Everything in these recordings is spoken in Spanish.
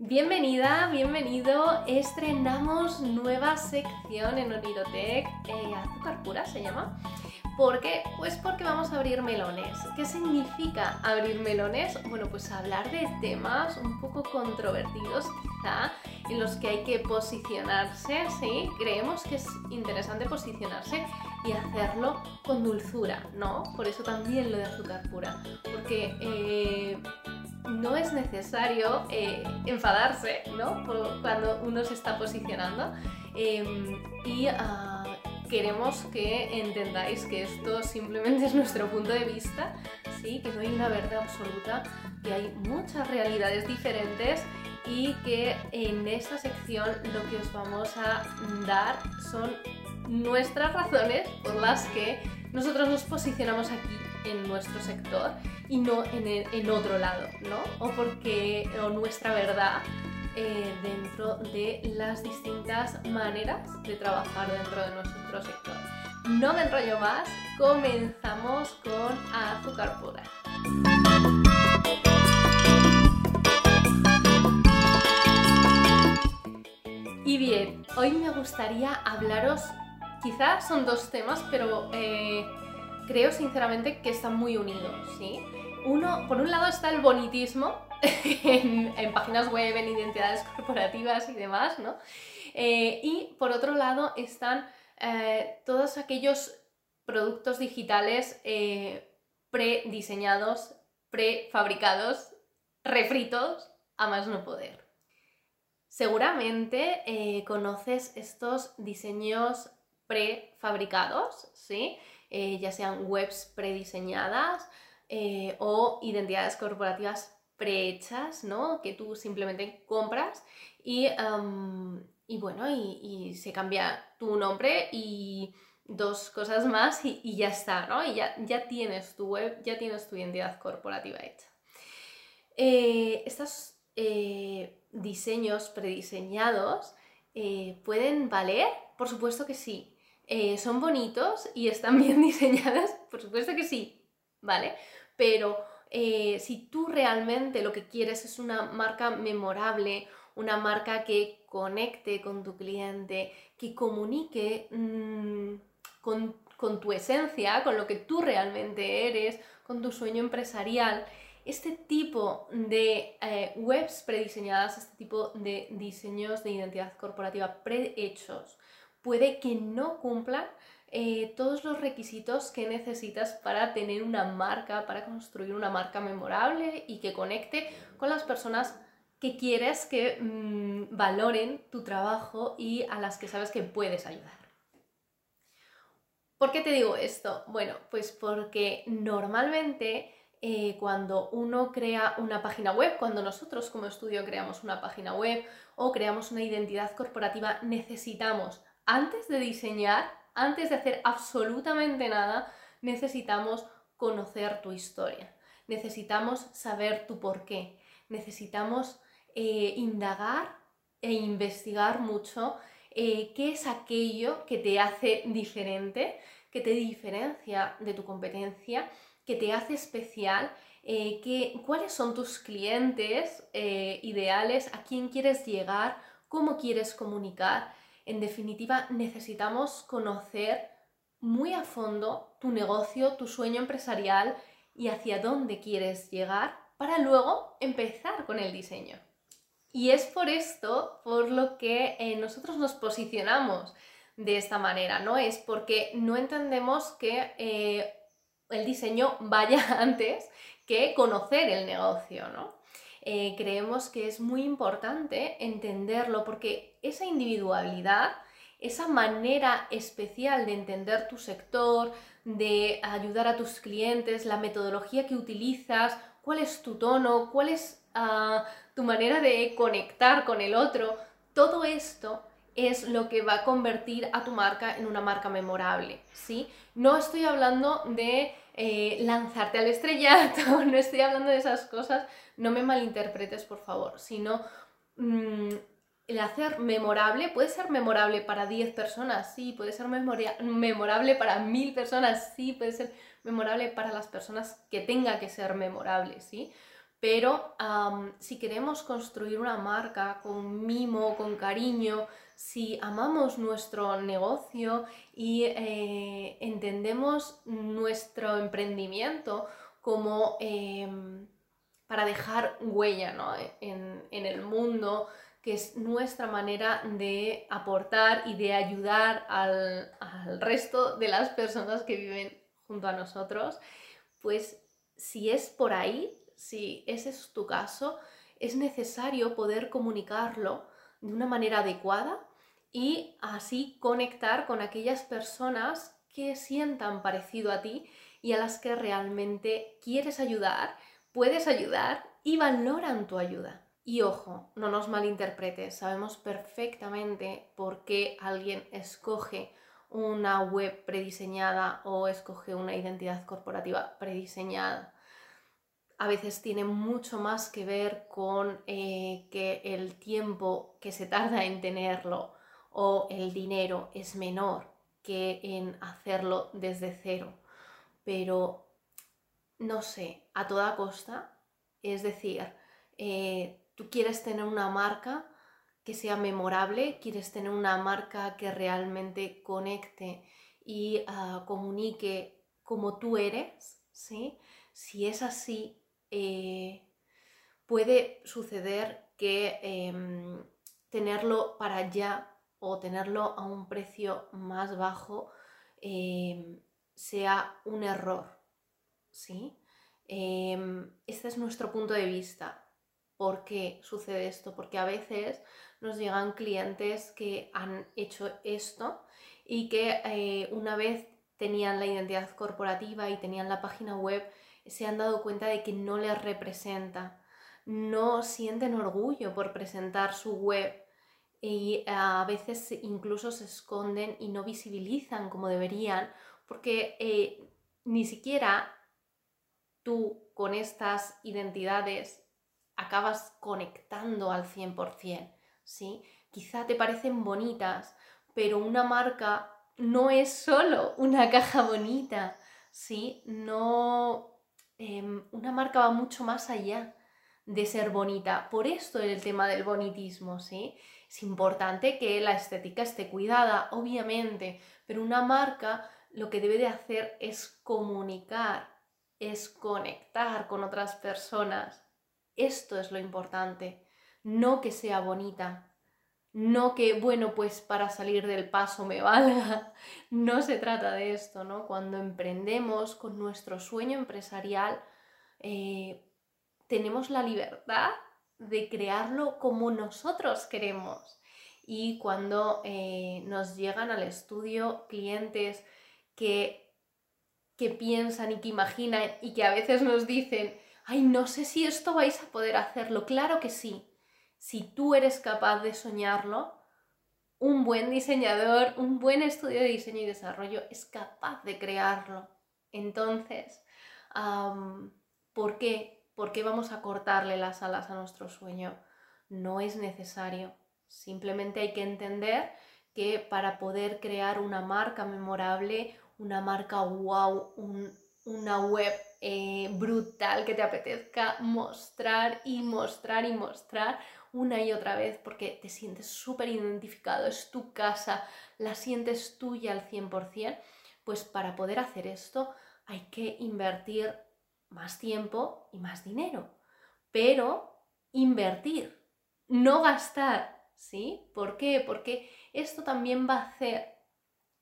Bienvenida, bienvenido. Estrenamos nueva sección en Onirotec, eh, azúcar pura se llama. ¿Por qué? Pues porque vamos a abrir melones. ¿Qué significa abrir melones? Bueno, pues hablar de temas un poco controvertidos quizá, en los que hay que posicionarse, ¿sí? Creemos que es interesante posicionarse y hacerlo con dulzura, ¿no? Por eso también lo de azúcar pura. Porque... Eh, no es necesario eh, enfadarse ¿no? cuando uno se está posicionando em, y ah, queremos que entendáis que esto simplemente es nuestro punto de vista, ¿sí? que no hay una verdad absoluta, que hay muchas realidades diferentes y que en esta sección lo que os vamos a dar son nuestras razones por las que nosotros nos posicionamos aquí en nuestro sector y no en, otro lado, ¿no? O porque o nuestra verdad eh, dentro de las distintas maneras de trabajar dentro de nuestro sector. No me enrollo más, comenzamos con azúcar pura. Y bien, hoy me gustaría hablaros, quizás son dos temas, pero eh, creo sinceramente que están muy unidos, ¿sí? Uno, por un lado está el bonitismo en, páginas web, en identidades corporativas y demás, ¿no? Eh, y por otro lado están eh, todos aquellos productos digitales eh, prediseñados, prefabricados, refritos, a más no poder. Seguramente conoces estos diseños prefabricados, ¿sí? ya sean webs prediseñadas, eh, o identidades corporativas prehechas, ¿no? Que tú simplemente compras y, bueno, y, se cambia tu nombre y dos cosas más y, ya está, ¿no? Y ya, ya, tienes tu web, ya tienes tu identidad corporativa hecha. Eh, estos eh, diseños prediseñados pueden valer, por supuesto que sí. Son bonitos y están bien diseñadas, por supuesto que sí, ¿vale? pero eh, si tú realmente lo que quieres es una marca memorable, una marca que conecte con tu cliente, que comunique mm, con, tu esencia, con lo que tú realmente eres, con tu sueño empresarial, este tipo de eh, webs prediseñadas, este tipo de diseños de identidad corporativa prehechos, puede que no cumplan eh, todos los requisitos que necesitas para tener una marca, para construir una marca memorable y que conecte con las personas que quieres que mm, valoren tu trabajo y a las que sabes que puedes ayudar. ¿Por qué te digo esto? Bueno, pues porque normalmente eh, cuando uno crea una página web, cuando nosotros como estudio creamos una página web o creamos una identidad corporativa, necesitamos, antes de diseñar, antes de hacer absolutamente nada, necesitamos conocer tu historia, necesitamos saber tu porqué, necesitamos eh, indagar e investigar mucho eh, qué es aquello que te hace diferente, que te diferencia de tu competencia, que te hace especial, eh, cuáles son tus clientes ideales, a quién quieres llegar, cómo quieres comunicar en definitiva, necesitamos conocer muy a fondo tu negocio, tu sueño empresarial y hacia dónde quieres llegar para luego empezar con el diseño. Y es por esto por lo que eh, nosotros nos posicionamos de esta manera, ¿no? Es porque no entendemos que eh, el diseño vaya antes que conocer el negocio, ¿no? Eh, creemos que es muy importante entenderlo porque esa individualidad, esa manera especial de entender tu sector, de ayudar a tus clientes, la metodología que utilizas, cuál es tu tono, cuál es ah, tu manera de conectar con el otro, todo esto es lo que va a convertir a tu marca en una marca memorable, ¿sí? No estoy hablando de eh, lanzarte al estrellato, no estoy hablando de esas cosas, no me malinterpretes por favor, sino mm, el hacer memorable, puede ser memorable para 10 personas, sí, puede ser memorable para 1000 personas, sí, puede ser memorable para las personas que tenga que ser memorable, sí, Pero si queremos construir una marca con mimo, con cariño, si amamos nuestro negocio y eh, entendemos nuestro emprendimiento como em, para dejar huella en, el mundo, que es nuestra manera de aportar y de ayudar al, al resto de las personas que viven junto a nosotros, pues si es por ahí, si ese es tu caso, es necesario poder comunicarlo de una manera adecuada y así conectar con aquellas personas que sientan parecido a ti y a las que realmente quieres ayudar, puedes ayudar y valoran tu ayuda. Y ojo, no nos malinterpretes, sabemos perfectamente por qué alguien escoge una web prediseñada o escoge una identidad corporativa prediseñada. A veces tiene mucho más que ver con eh, que el tiempo que se tarda en tenerlo o el dinero es menor que en hacerlo desde cero. Pero, no sé, a toda costa, es decir, eh, tú quieres tener una marca que sea memorable, quieres tener una marca que realmente conecte y ah, comunique como tú eres, ¿sí? Si es así, eh, puede suceder que em, tenerlo para ya o tenerlo a un precio más bajo em, sea un error, ¿sí? Em, este es nuestro punto de vista. ¿Por qué sucede esto? Porque a veces nos llegan clientes que han hecho esto y que eh, una vez tenían la identidad corporativa y tenían la página web, se han dado cuenta de que no les representa. No sienten orgullo por presentar su web y a veces incluso se esconden y no visibilizan como deberían porque eh, ni siquiera tú con estas identidades acabas conectando al 100%, ¿sí? Quizá te parecen bonitas, pero una marca no es solo una caja bonita, ¿sí? No... Em, una marca va mucho más allá de ser bonita. Por esto el tema del bonitismo, ¿sí? Es importante que la estética esté cuidada, obviamente, pero una marca lo que debe de hacer es comunicar, es conectar con otras personas, esto es lo importante, no que sea bonita, no que, bueno, pues para salir del paso me valga. No se trata de esto, ¿no? Cuando emprendemos con nuestro sueño empresarial, eh, tenemos la libertad de crearlo como nosotros queremos. Y cuando eh, nos llegan al estudio clientes que, que piensan y que imaginan y que a veces nos dicen, ay, no sé si esto vais a poder hacerlo. Claro que sí. Si tú eres capaz de soñarlo, un buen diseñador, un buen estudio de diseño y desarrollo es capaz de crearlo. Entonces, ¿por qué? ¿Por qué vamos a cortarle las alas a nuestro sueño? No es necesario. Simplemente hay que entender que para poder crear una marca memorable, una marca wow, una web eh, brutal que te apetezca mostrar y mostrar y mostrar una y otra vez porque te sientes súper identificado, es tu casa, la sientes tuya al 100%, pues para poder hacer esto hay que invertir más tiempo y más dinero, pero invertir, no gastar, ¿sí? ¿Por qué? Porque esto también va a hacer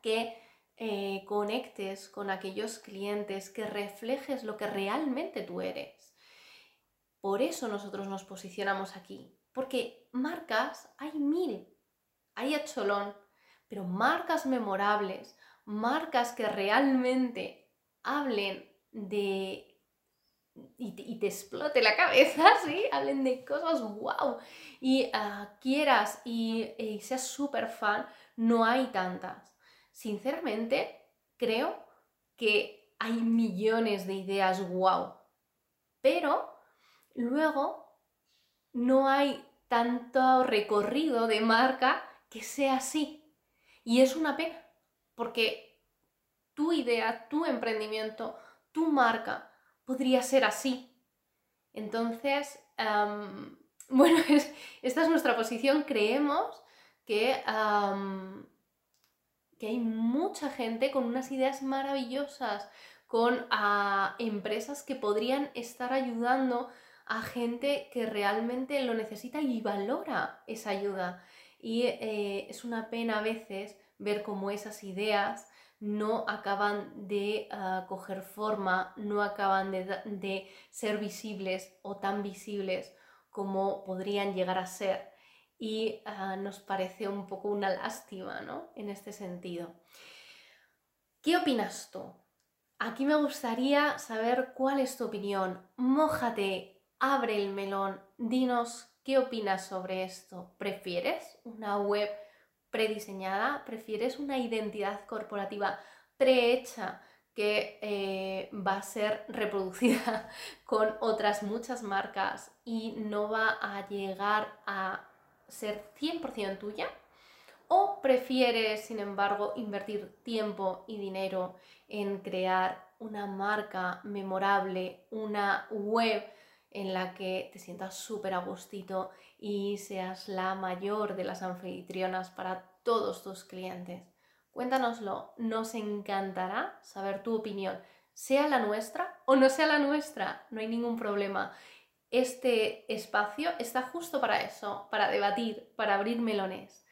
que eh, conectes con aquellos clientes, que reflejes lo que realmente tú eres. Por eso nosotros nos posicionamos aquí, porque marcas hay mil, hay a pero marcas memorables, marcas que realmente hablen de y te, explote la cabeza, ¿sí? Hablen de cosas wow y ah, quieras y, y seas súper fan, no hay tantas. Sinceramente, creo que hay millones de ideas wow, pero luego no hay tanto recorrido de marca que sea así. Y es una pena, porque tu idea, tu emprendimiento, tu marca podría ser así. Entonces, bueno, esta es nuestra posición. Creemos que, que hay mucha gente con unas ideas maravillosas, con ah, empresas que podrían estar ayudando a gente que realmente lo necesita y valora esa ayuda. Y eh, es una pena a veces ver cómo esas ideas no acaban de ah, coger forma, no acaban de, ser visibles o tan visibles como podrían llegar a ser. Y ah, nos parece un poco una lástima, ¿no? En este sentido. ¿Qué opinas tú? Aquí me gustaría saber cuál es tu opinión. Mójate, abre el melón, dinos qué opinas sobre esto. ¿Prefieres una web prediseñada? ¿Prefieres una identidad corporativa prehecha que eh, va a ser reproducida con otras muchas marcas y no va a llegar a ser 100% tuya? ¿O prefieres, sin embargo, invertir tiempo y dinero en crear una marca memorable, una web en la que te sientas súper a gustito y seas la mayor de las anfitrionas para todos tus clientes? Cuéntanoslo, nos encantará saber tu opinión, sea la nuestra o no sea la nuestra, no hay ningún problema. Este espacio está justo para eso, para debatir, para abrir melones.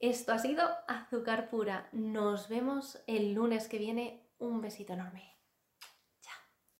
Esto ha sido Azúcar Pura. Nos vemos el lunes que viene. Un besito enorme.